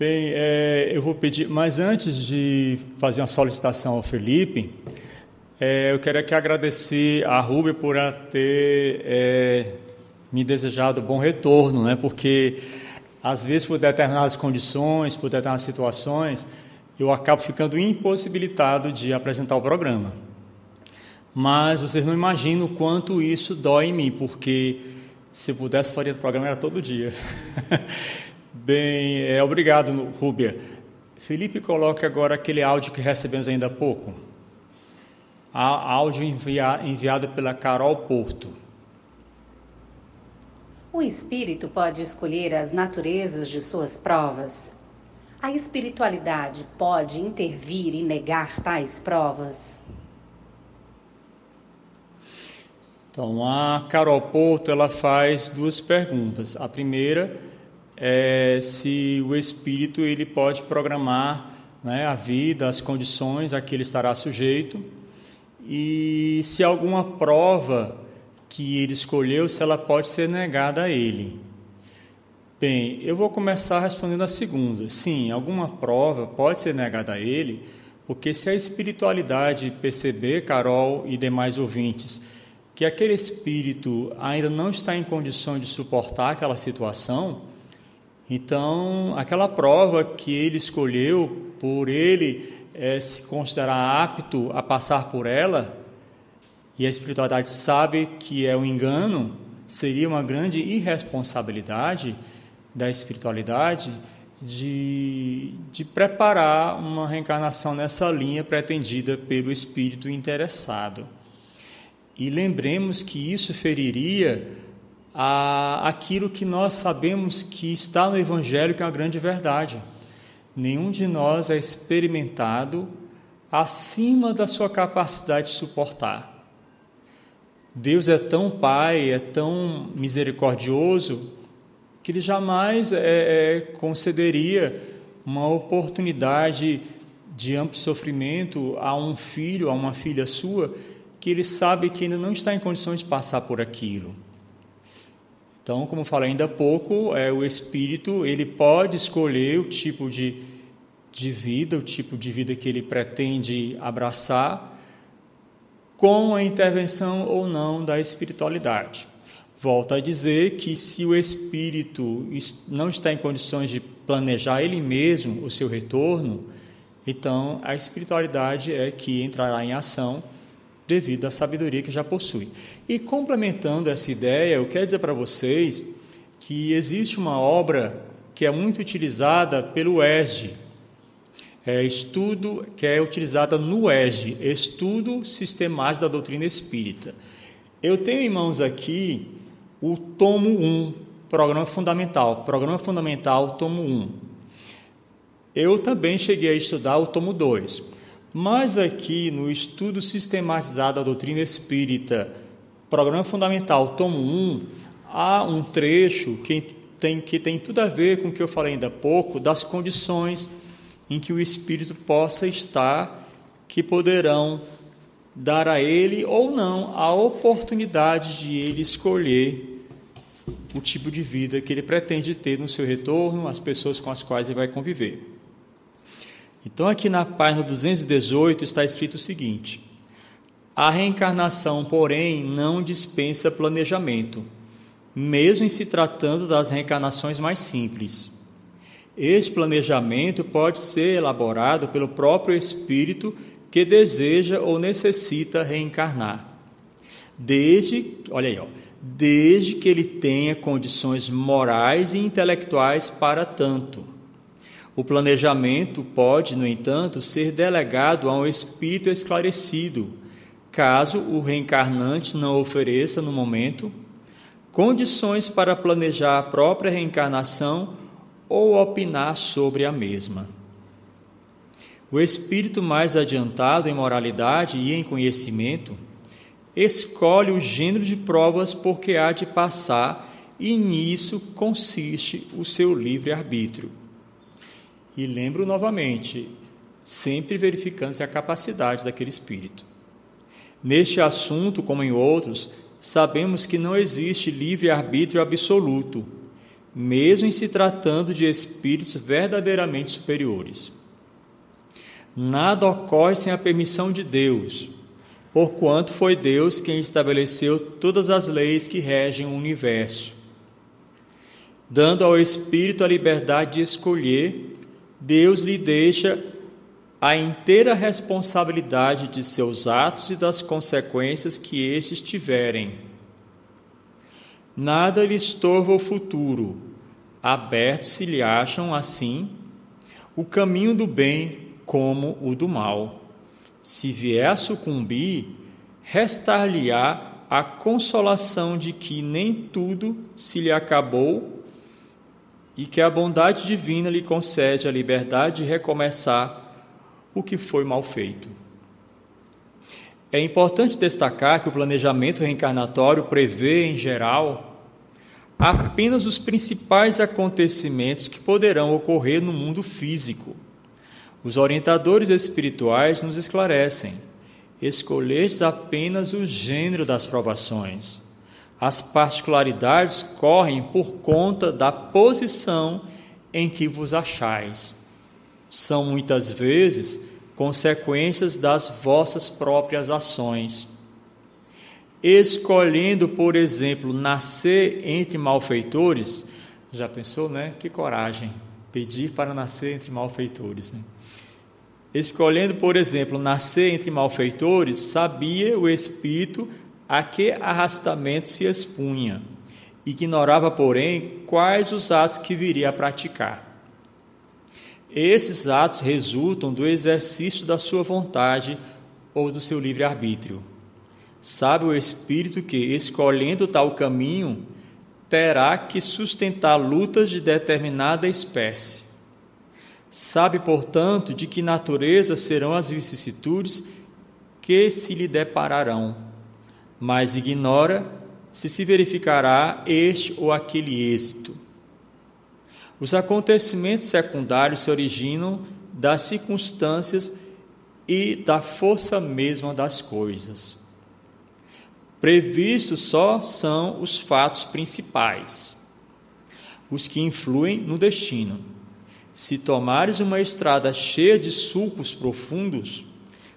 Speaker 2: Bem, é, eu vou pedir, mas antes de fazer uma solicitação ao Felipe, é, eu quero aqui agradecer a Rubia por ter é, me desejado bom retorno, né? porque às vezes por determinadas condições, por determinadas situações, eu acabo ficando impossibilitado de apresentar o programa. Mas vocês não imaginam o quanto isso dói em mim, porque se eu pudesse faria o programa era todo dia. <laughs> Bem, é, obrigado, Rúbia. Felipe, coloque agora aquele áudio que recebemos ainda há pouco. A, áudio envia, enviado pela Carol Porto.
Speaker 5: O espírito pode escolher as naturezas de suas provas. A espiritualidade pode intervir e negar tais provas.
Speaker 2: Então, a Carol Porto ela faz duas perguntas. A primeira é se o espírito ele pode programar né, a vida, as condições a que ele estará sujeito e se alguma prova que ele escolheu, se ela pode ser negada a ele. Bem, eu vou começar respondendo a segunda. Sim, alguma prova pode ser negada a ele, porque se a espiritualidade perceber, Carol e demais ouvintes, que aquele espírito ainda não está em condições de suportar aquela situação, então aquela prova que ele escolheu por ele é, se considerar apto a passar por ela, e a espiritualidade sabe que é um engano, seria uma grande irresponsabilidade da espiritualidade de, de preparar uma reencarnação nessa linha pretendida pelo espírito interessado. E lembremos que isso feriria a, aquilo que nós sabemos que está no Evangelho, que é uma grande verdade. Nenhum de nós é experimentado acima da sua capacidade de suportar. Deus é tão Pai, é tão misericordioso, que Ele jamais é, é, concederia uma oportunidade de amplo sofrimento a um filho, a uma filha sua, que ele sabe que ainda não está em condições de passar por aquilo. Então, como falei ainda há pouco, é, o espírito ele pode escolher o tipo de, de vida, o tipo de vida que ele pretende abraçar, com a intervenção ou não da espiritualidade. Volto a dizer que se o espírito não está em condições de planejar ele mesmo o seu retorno, então a espiritualidade é que entrará em ação devido à sabedoria que já possui. E complementando essa ideia, eu quero dizer para vocês que existe uma obra que é muito utilizada pelo ESG, é estudo que é utilizada no ESG, Estudo Sistemático da Doutrina Espírita. Eu tenho em mãos aqui o tomo 1, Programa Fundamental, Programa Fundamental, tomo 1. Eu também cheguei a estudar o tomo 2. Mas aqui no estudo sistematizado da doutrina espírita, programa fundamental, tomo 1, há um trecho que tem, que tem tudo a ver com o que eu falei ainda há pouco, das condições em que o espírito possa estar, que poderão dar a ele ou não a oportunidade de ele escolher o tipo de vida que ele pretende ter no seu retorno, as pessoas com as quais ele vai conviver. Então, aqui na página 218 está escrito o seguinte: A reencarnação, porém, não dispensa planejamento, mesmo em se tratando das reencarnações mais simples. Este planejamento pode ser elaborado pelo próprio espírito que deseja ou necessita reencarnar. Desde, olha aí, ó, desde que ele tenha condições morais e intelectuais para tanto o planejamento pode, no entanto, ser delegado a um espírito esclarecido, caso o reencarnante não ofereça, no momento, condições para planejar a própria reencarnação ou opinar sobre a mesma. O espírito mais adiantado em moralidade e em conhecimento escolhe o gênero de provas por que há de passar, e nisso consiste o seu livre-arbítrio. E lembro novamente, sempre verificando-se a capacidade daquele espírito. Neste assunto, como em outros, sabemos que não existe livre-arbítrio absoluto, mesmo em se tratando de espíritos verdadeiramente superiores. Nada ocorre sem a permissão de Deus, porquanto foi Deus quem estabeleceu todas as leis que regem o universo. Dando ao espírito a liberdade de escolher, Deus lhe deixa a inteira responsabilidade de seus atos e das consequências que estes tiverem. Nada lhe estorva o futuro, abertos se lhe acham assim o caminho do bem como o do mal. Se vier a sucumbir, restar-lhe-á a consolação de que nem tudo se lhe acabou e que a bondade divina lhe concede a liberdade de recomeçar o que foi mal feito. É importante destacar que o planejamento reencarnatório prevê, em geral, apenas os principais acontecimentos que poderão ocorrer no mundo físico. Os orientadores espirituais nos esclarecem: escolheis apenas o gênero das provações. As particularidades correm por conta da posição em que vos achais são muitas vezes consequências das vossas próprias ações. Escolhendo, por exemplo, nascer entre malfeitores, já pensou, né? Que coragem pedir para nascer entre malfeitores. Né? Escolhendo, por exemplo, nascer entre malfeitores, sabia o espírito a que arrastamento se expunha. Ignorava, porém, quais os atos que viria a praticar. Esses atos resultam do exercício da sua vontade ou do seu livre-arbítrio. Sabe o Espírito que, escolhendo tal caminho, terá que sustentar lutas de determinada espécie. Sabe, portanto, de que natureza serão as vicissitudes que se lhe depararão, mas ignora se se verificará este ou aquele êxito. Os acontecimentos secundários se originam das circunstâncias e da força mesma das coisas. Previstos só são os fatos principais, os que influem no destino. Se tomares uma estrada cheia de sulcos profundos,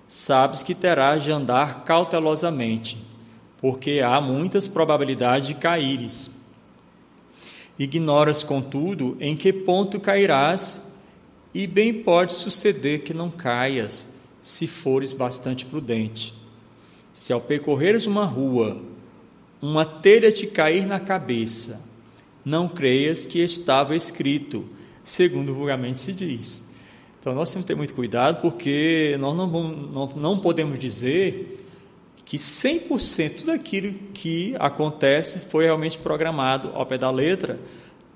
Speaker 2: sabes que terás de andar cautelosamente, porque há muitas probabilidades de caíres Ignoras, contudo, em que ponto cairás, e bem pode suceder que não caias, se fores bastante prudente. Se ao percorreres uma rua, uma telha te cair na cabeça, não creias que estava escrito, segundo vulgarmente se diz. Então nós temos que ter muito cuidado, porque nós não, não, não podemos dizer que 100% daquilo que acontece foi realmente programado ao pé da letra,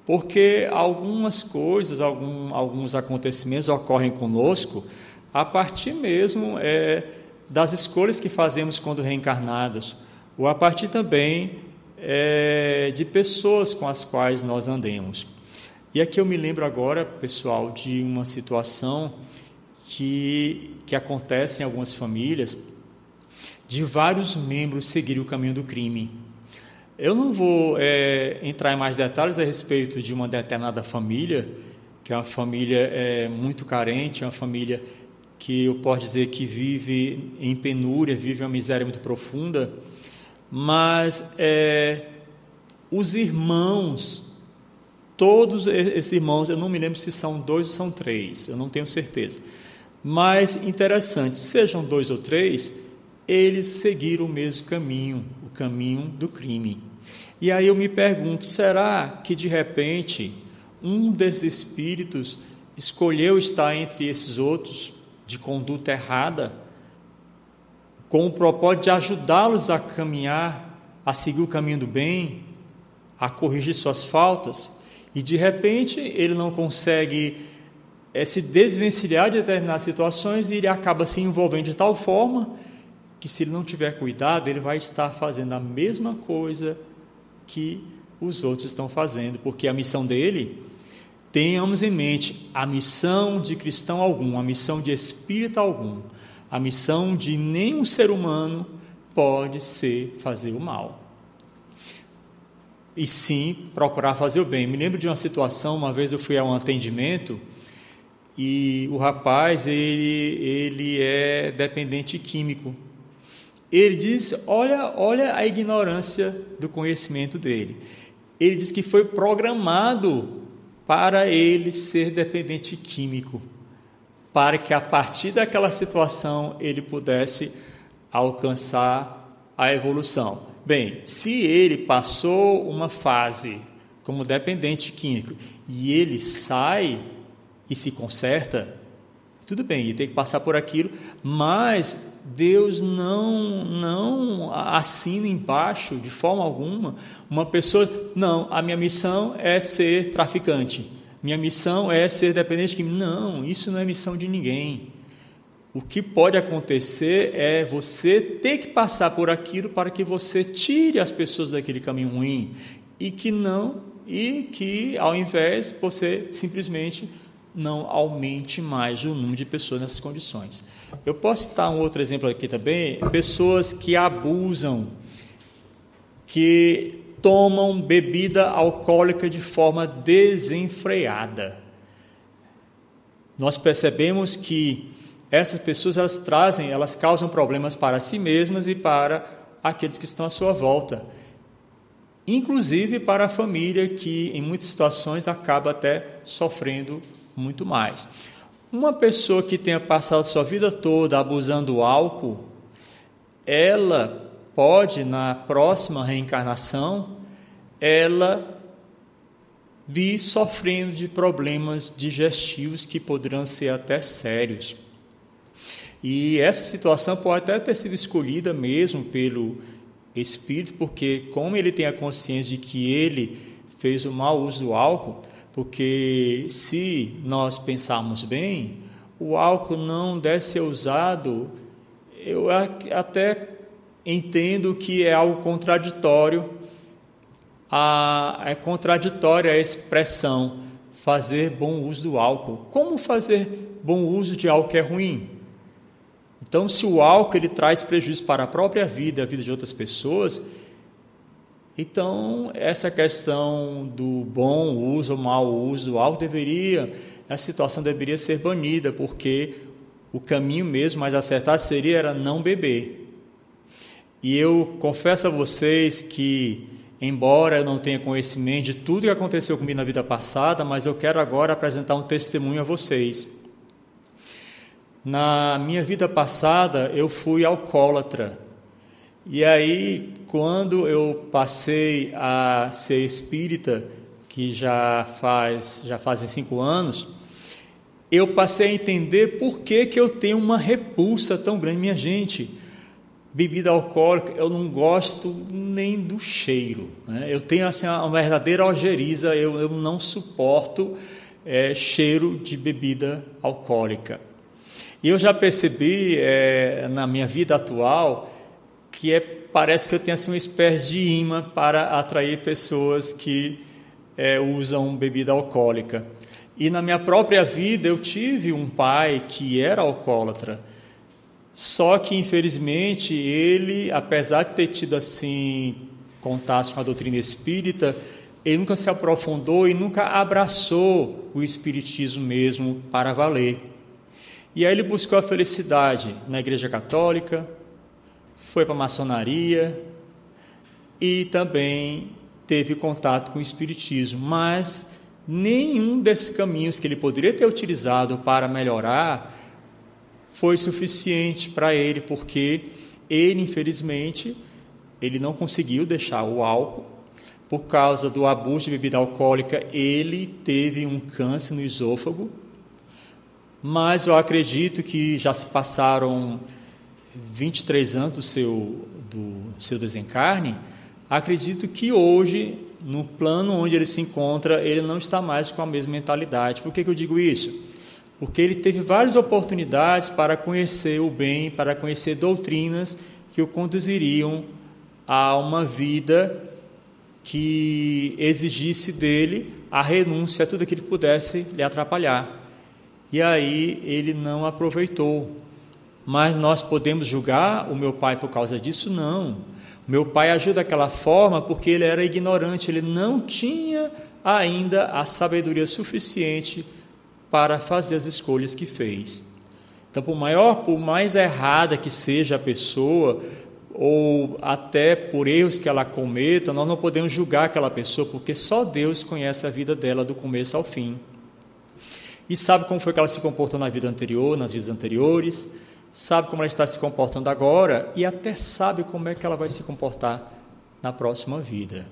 Speaker 2: porque algumas coisas, algum, alguns acontecimentos ocorrem conosco a partir mesmo é, das escolhas que fazemos quando reencarnados, ou a partir também é, de pessoas com as quais nós andemos. E aqui eu me lembro agora, pessoal, de uma situação que, que acontece em algumas famílias de vários membros seguirem o caminho do crime. Eu não vou é, entrar em mais detalhes a respeito de uma determinada família, que é uma família é, muito carente, uma família que eu posso dizer que vive em penúria, vive uma miséria muito profunda, mas é, os irmãos, todos esses irmãos, eu não me lembro se são dois ou são três, eu não tenho certeza, mas interessante, sejam dois ou três, eles seguiram o mesmo caminho, o caminho do crime. E aí eu me pergunto: será que de repente um desses espíritos escolheu estar entre esses outros de conduta errada, com o propósito de ajudá-los a caminhar, a seguir o caminho do bem, a corrigir suas faltas, e de repente ele não consegue é, se desvencilhar de determinadas situações e ele acaba se envolvendo de tal forma que se ele não tiver cuidado, ele vai estar fazendo a mesma coisa que os outros estão fazendo, porque a missão dele, tenhamos em mente, a missão de cristão algum, a missão de espírito algum, a missão de nenhum ser humano pode ser fazer o mal. e sim procurar fazer o bem. Me lembro de uma situação, uma vez eu fui a um atendimento e o rapaz, ele, ele é dependente químico. Ele diz, olha, olha a ignorância do conhecimento dele. Ele diz que foi programado para ele ser dependente químico, para que a partir daquela situação ele pudesse alcançar a evolução. Bem, se ele passou uma fase como dependente químico e ele sai e se conserta, tudo bem, ele tem que passar por aquilo, mas Deus não não assina embaixo de forma alguma uma pessoa, não, a minha missão é ser traficante. Minha missão é ser dependente químico. Não, isso não é missão de ninguém. O que pode acontecer é você ter que passar por aquilo para que você tire as pessoas daquele caminho ruim e que não e que ao invés você simplesmente não aumente mais o número de pessoas nessas condições. Eu posso citar um outro exemplo aqui também, pessoas que abusam, que tomam bebida alcoólica de forma desenfreada. Nós percebemos que essas pessoas elas trazem, elas causam problemas para si mesmas e para aqueles que estão à sua volta. Inclusive para a família que em muitas situações acaba até sofrendo muito mais. Uma pessoa que tenha passado sua vida toda abusando do álcool, ela pode na próxima reencarnação ela vir sofrendo de problemas digestivos que poderão ser até sérios. E essa situação pode até ter sido escolhida mesmo pelo Espírito, porque, como ele tem a consciência de que ele fez o mau uso do álcool, porque se nós pensarmos bem, o álcool não deve ser usado, eu até entendo que é algo contraditório, a, é contraditória a expressão fazer bom uso do álcool. Como fazer bom uso de álcool é ruim? Então, se o álcool ele traz prejuízo para a própria vida, a vida de outras pessoas, então essa questão do bom uso mau uso do álcool deveria, essa situação deveria ser banida, porque o caminho mesmo mais acertado seria era não beber. E eu confesso a vocês que, embora eu não tenha conhecimento de tudo que aconteceu comigo na vida passada, mas eu quero agora apresentar um testemunho a vocês. Na minha vida passada, eu fui alcoólatra. E aí, quando eu passei a ser espírita, que já faz já fazem cinco anos, eu passei a entender por que, que eu tenho uma repulsa tão grande, minha gente. Bebida alcoólica, eu não gosto nem do cheiro. Né? Eu tenho assim uma verdadeira algeriza, eu, eu não suporto é, cheiro de bebida alcoólica. E eu já percebi é, na minha vida atual que é, parece que eu tenho assim, uma espécie de imã para atrair pessoas que é, usam bebida alcoólica. E na minha própria vida eu tive um pai que era alcoólatra. Só que infelizmente ele, apesar de ter tido assim contato com a doutrina espírita, ele nunca se aprofundou e nunca abraçou o espiritismo mesmo para valer. E aí ele buscou a felicidade na Igreja Católica, foi para a maçonaria e também teve contato com o Espiritismo, mas nenhum desses caminhos que ele poderia ter utilizado para melhorar foi suficiente para ele, porque ele, infelizmente, ele não conseguiu deixar o álcool. Por causa do abuso de bebida alcoólica, ele teve um câncer no esôfago mas eu acredito que já se passaram 23 anos do seu, do seu desencarne. Acredito que hoje, no plano onde ele se encontra, ele não está mais com a mesma mentalidade. Por que, que eu digo isso? Porque ele teve várias oportunidades para conhecer o bem, para conhecer doutrinas que o conduziriam a uma vida que exigisse dele a renúncia a tudo aquilo que pudesse lhe atrapalhar e aí ele não aproveitou. Mas nós podemos julgar o meu pai por causa disso? Não. Meu pai agiu daquela forma porque ele era ignorante, ele não tinha ainda a sabedoria suficiente para fazer as escolhas que fez. Então, por maior, por mais errada que seja a pessoa, ou até por erros que ela cometa, nós não podemos julgar aquela pessoa, porque só Deus conhece a vida dela do começo ao fim. E sabe como foi que ela se comportou na vida anterior, nas vidas anteriores, sabe como ela está se comportando agora e até sabe como é que ela vai se comportar na próxima vida.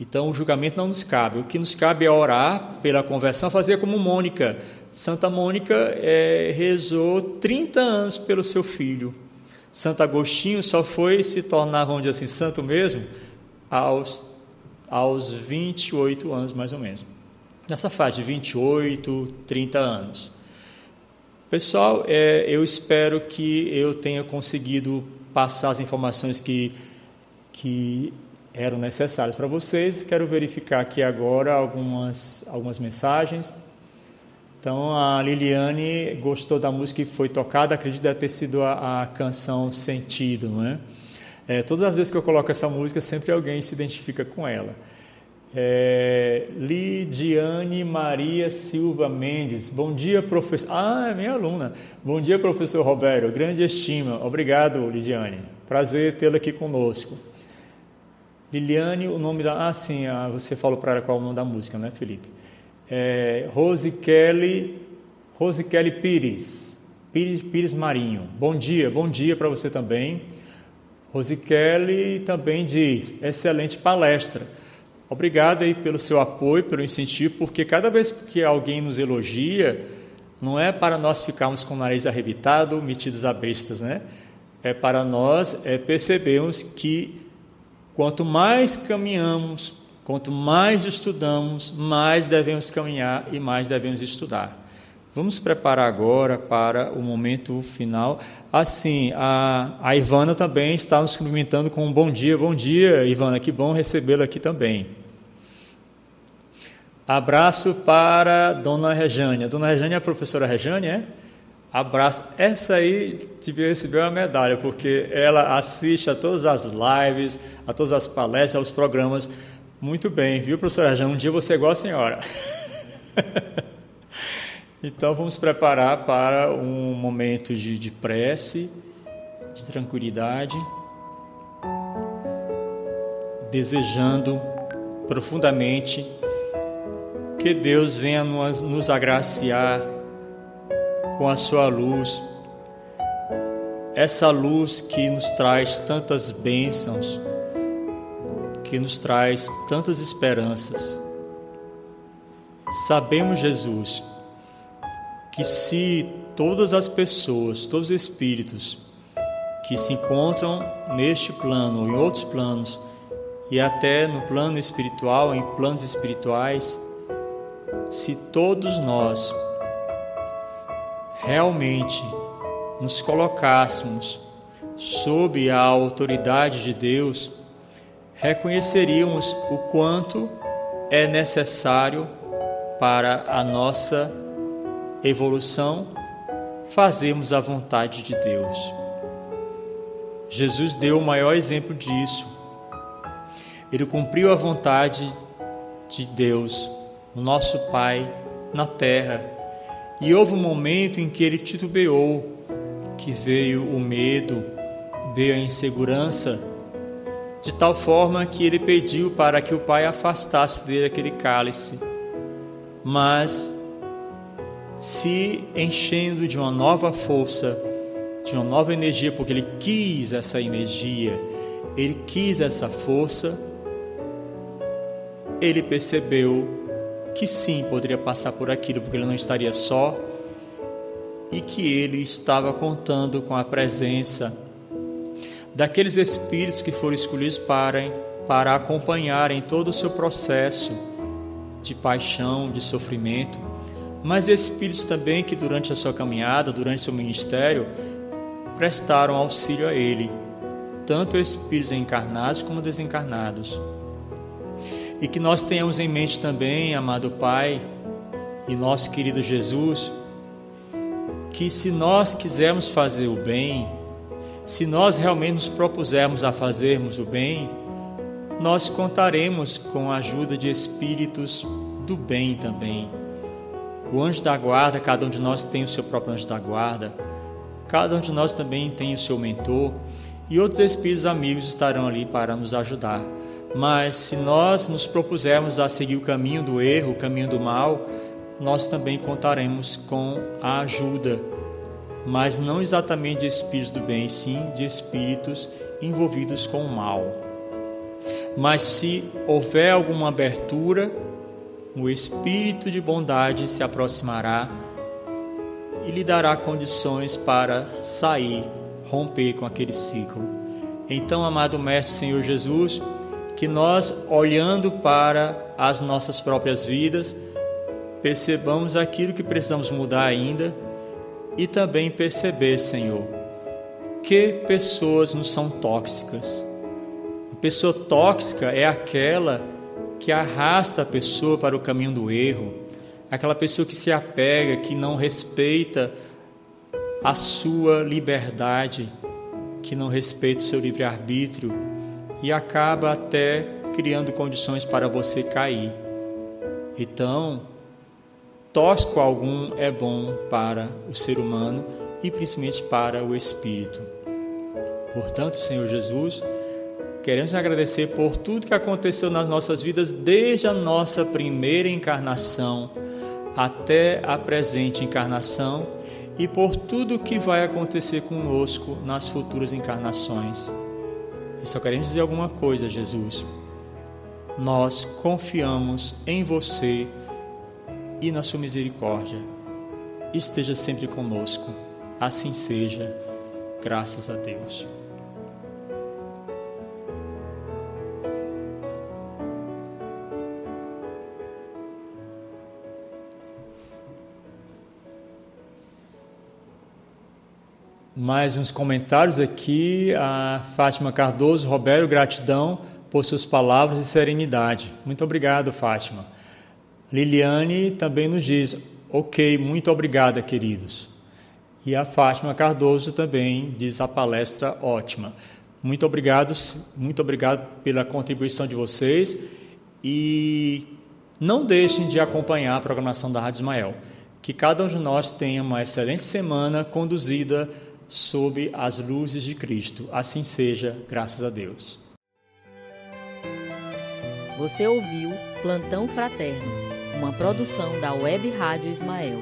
Speaker 2: Então o julgamento não nos cabe. O que nos cabe é orar pela conversão, fazer como Mônica. Santa Mônica é, rezou 30 anos pelo seu filho. Santo Agostinho só foi se tornar, vamos dizer assim, santo mesmo, aos, aos 28 anos mais ou menos. Nessa faixa de 28, 30 anos. Pessoal, é, eu espero que eu tenha conseguido passar as informações que, que eram necessárias para vocês. Quero verificar aqui agora algumas, algumas mensagens. Então, a Liliane gostou da música que foi tocada, acredito ter sido a, a canção Sentido, não é? é? Todas as vezes que eu coloco essa música, sempre alguém se identifica com ela. É, Lidiane Maria Silva Mendes, bom dia, professor. Ah, é minha aluna. Bom dia, professor Roberto, grande estima. Obrigado, Lidiane. Prazer tê-la aqui conosco. Liliane, o nome da. Ah, sim, ah, você falou para ela qual é o nome da música, né, Felipe? é, Rose Kelly, Rose Kelly Pires, Pires, Pires Marinho. Bom dia, bom dia para você também. Rose Kelly também diz: excelente palestra. Obrigado aí pelo seu apoio, pelo incentivo, porque cada vez que alguém nos elogia, não é para nós ficarmos com o nariz arrebitado, metidos a bestas, né? É para nós é, percebermos que quanto mais caminhamos Quanto mais estudamos, mais devemos caminhar e mais devemos estudar. Vamos preparar agora para o momento final. Assim, a, a Ivana também está nos cumprimentando com um bom dia. Bom dia, Ivana, que bom recebê-la aqui também. Abraço para Dona Rejane. Dona Rejane é a professora Rejane, é? Abraço. Essa aí devia receber uma medalha, porque ela assiste a todas as lives, a todas as palestras, aos programas muito bem, viu, professora Já Um dia você é igual a senhora. <laughs> então vamos preparar para um momento de, de prece, de tranquilidade, desejando profundamente que Deus venha nos, nos agraciar com a sua luz, essa luz que nos traz tantas bênçãos que nos traz tantas esperanças. Sabemos, Jesus, que se todas as pessoas, todos os espíritos que se encontram neste plano ou em outros planos, e até no plano espiritual, em planos espirituais, se todos nós realmente nos colocássemos sob a autoridade de Deus, reconheceríamos o quanto é necessário para a nossa evolução fazermos a vontade de Deus. Jesus deu o maior exemplo disso. Ele cumpriu a vontade de Deus, o nosso Pai, na terra. E houve um momento em que ele titubeou, que veio o medo, veio a insegurança de tal forma que ele pediu para que o pai afastasse dele aquele cálice, mas se enchendo de uma nova força, de uma nova energia, porque ele quis essa energia, ele quis essa força, ele percebeu que sim, poderia passar por aquilo, porque ele não estaria só e que ele estava contando com a presença daqueles espíritos que foram escolhidos para, para acompanharem todo o seu processo de paixão, de sofrimento, mas espíritos também que durante a sua caminhada, durante seu ministério, prestaram auxílio a ele, tanto espíritos encarnados como desencarnados. E que nós tenhamos em mente também, amado Pai e nosso querido Jesus, que se nós quisermos fazer o bem, se nós realmente nos propusermos a fazermos o bem, nós contaremos com a ajuda de espíritos do bem também. O anjo da guarda, cada um de nós tem o seu próprio anjo da guarda, cada um de nós também tem o seu mentor, e outros espíritos amigos estarão ali para nos ajudar. Mas se nós nos propusermos a seguir o caminho do erro, o caminho do mal, nós também contaremos com a ajuda, mas não exatamente de espíritos do bem, sim de espíritos envolvidos com o mal. Mas se houver alguma abertura, o Espírito de bondade se aproximará e lhe dará condições para sair, romper com aquele ciclo. Então, amado Mestre Senhor Jesus, que nós, olhando para as nossas próprias vidas, percebamos aquilo que precisamos mudar ainda e também perceber, Senhor, que pessoas nos são tóxicas pessoa tóxica é aquela que arrasta a pessoa para o caminho do erro, aquela pessoa que se apega, que não respeita a sua liberdade, que não respeita o seu livre-arbítrio e acaba até criando condições para você cair. Então, tóxico algum é bom para o ser humano e principalmente para o espírito. Portanto, Senhor Jesus, Queremos agradecer por tudo que aconteceu nas nossas vidas desde a nossa primeira encarnação até a presente encarnação e por tudo que vai acontecer conosco nas futuras encarnações. E só queremos dizer alguma coisa, Jesus. Nós confiamos em você e na sua misericórdia. Esteja sempre conosco. Assim seja. Graças a Deus. Mais uns comentários aqui. A Fátima Cardoso, Roberto, gratidão por suas palavras e serenidade. Muito obrigado, Fátima. Liliane também nos diz: Ok, muito obrigada, queridos. E a Fátima Cardoso também diz a palestra ótima. Muito obrigado, muito obrigado pela contribuição de vocês e não deixem de acompanhar a programação da Rádio Ismael. Que cada um de nós tenha uma excelente semana conduzida sob as luzes de Cristo. Assim seja, graças a Deus.
Speaker 1: Você ouviu Plantão Fraterno, uma produção da Web Rádio Ismael.